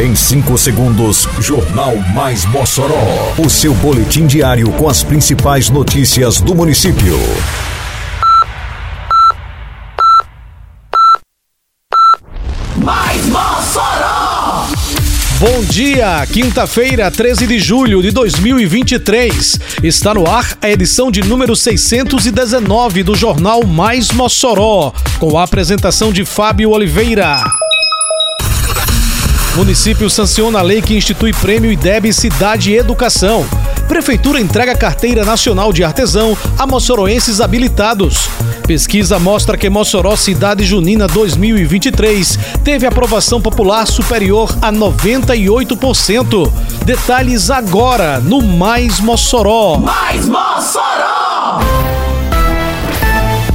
Em 5 segundos, Jornal Mais Mossoró. O seu boletim diário com as principais notícias do município. Mais Mossoró! Bom dia, quinta-feira, 13 de julho de 2023. Está no ar a edição de número 619 do Jornal Mais Mossoró, com a apresentação de Fábio Oliveira. Município sanciona a lei que institui prêmio IDEB Cidade e Educação. Prefeitura entrega carteira nacional de artesão a moçoroenses habilitados. Pesquisa mostra que Mossoró Cidade Junina 2023 teve aprovação popular superior a 98%. Detalhes agora no Mais Mossoró. Mais Mossoró!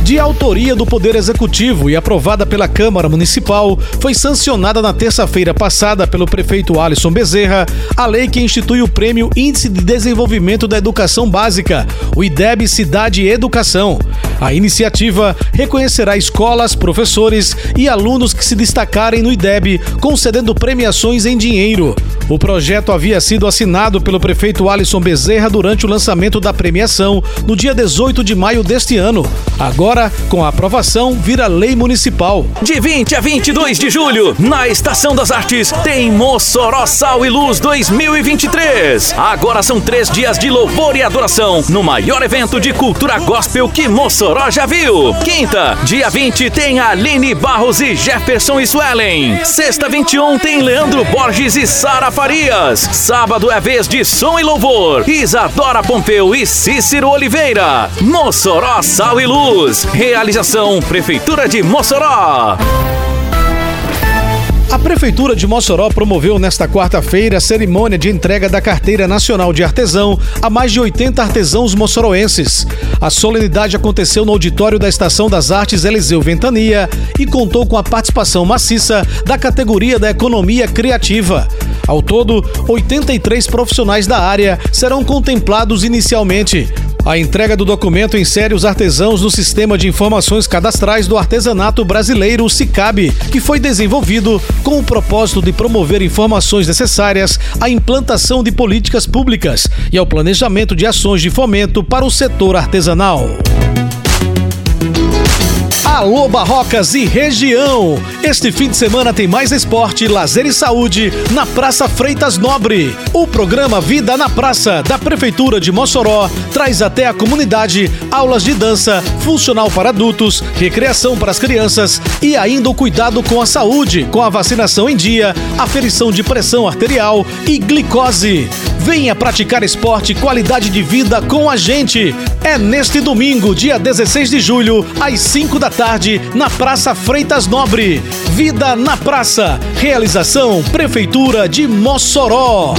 De autoria do Poder Executivo e aprovada pela Câmara Municipal, foi sancionada na terça-feira passada pelo prefeito Alisson Bezerra a lei que institui o Prêmio Índice de Desenvolvimento da Educação Básica, o IDEB Cidade Educação. A iniciativa reconhecerá escolas, professores e alunos que se destacarem no IDEB, concedendo premiações em dinheiro. O projeto havia sido assinado pelo prefeito Alisson Bezerra durante o lançamento da premiação no dia 18 de maio deste ano. Agora, com a aprovação, vira lei municipal. De 20 a 22 de julho, na Estação das Artes, tem Mossoró Sal e Luz 2023. Agora são três dias de louvor e adoração no maior evento de cultura gospel que Mossoró já viu. Quinta, dia 20, tem Aline Barros e Jefferson Swellen. Sexta, 21, tem Leandro Borges e Sara Farias. Sábado é vez de som e louvor. Isadora Pompeu e Cícero Oliveira. Mossoró Sal e Luz. Realização Prefeitura de Mossoró. A Prefeitura de Mossoró promoveu nesta quarta-feira a cerimônia de entrega da Carteira Nacional de Artesão a mais de 80 artesãos moçoroenses. A solenidade aconteceu no auditório da Estação das Artes Eliseu Ventania e contou com a participação maciça da categoria da economia criativa. Ao todo, 83 profissionais da área serão contemplados inicialmente. A entrega do documento insere os artesãos no Sistema de Informações Cadastrais do Artesanato Brasileiro, SICAB, que foi desenvolvido com o propósito de promover informações necessárias à implantação de políticas públicas e ao planejamento de ações de fomento para o setor artesanal. Alô Barrocas e região! Este fim de semana tem mais esporte, lazer e saúde na Praça Freitas Nobre. O programa Vida na Praça da Prefeitura de Mossoró traz até a comunidade aulas de dança, funcional para adultos, recreação para as crianças e ainda o cuidado com a saúde, com a vacinação em dia, aferição de pressão arterial e glicose. Venha praticar esporte e qualidade de vida com a gente. É neste domingo, dia 16 de julho, às 5 da tarde, na Praça Freitas Nobre. Vida na Praça. Realização Prefeitura de Mossoró.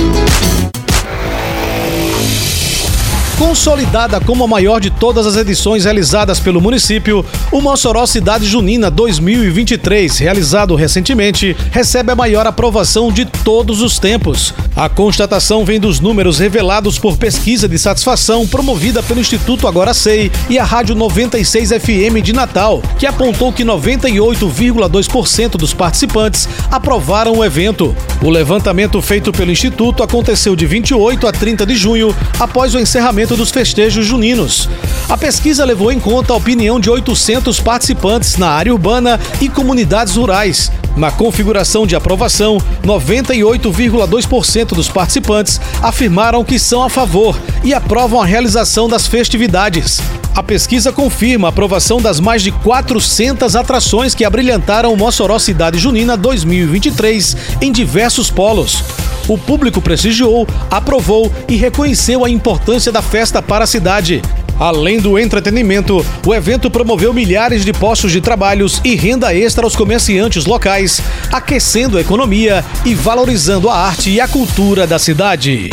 Consolidada como a maior de todas as edições realizadas pelo município, o Mossoró Cidade Junina 2023, realizado recentemente, recebe a maior aprovação de todos os tempos. A constatação vem dos números revelados por pesquisa de satisfação promovida pelo Instituto Agora Sei e a Rádio 96 FM de Natal, que apontou que 98,2% dos participantes aprovaram o evento. O levantamento feito pelo Instituto aconteceu de 28 a 30 de junho, após o encerramento dos festejos juninos. A pesquisa levou em conta a opinião de 800 participantes na área urbana e comunidades rurais. Na configuração de aprovação, 98,2% dos participantes afirmaram que são a favor e aprovam a realização das festividades. A pesquisa confirma a aprovação das mais de 400 atrações que abrilhantaram Mossoró Cidade Junina 2023 em diversos polos. O público prestigiou, aprovou e reconheceu a importância da festa para a cidade. Além do entretenimento, o evento promoveu milhares de postos de trabalhos e renda extra aos comerciantes locais, aquecendo a economia e valorizando a arte e a cultura da cidade.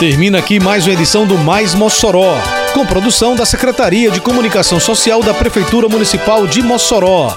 Termina aqui mais uma edição do Mais Mossoró, com produção da Secretaria de Comunicação Social da Prefeitura Municipal de Mossoró.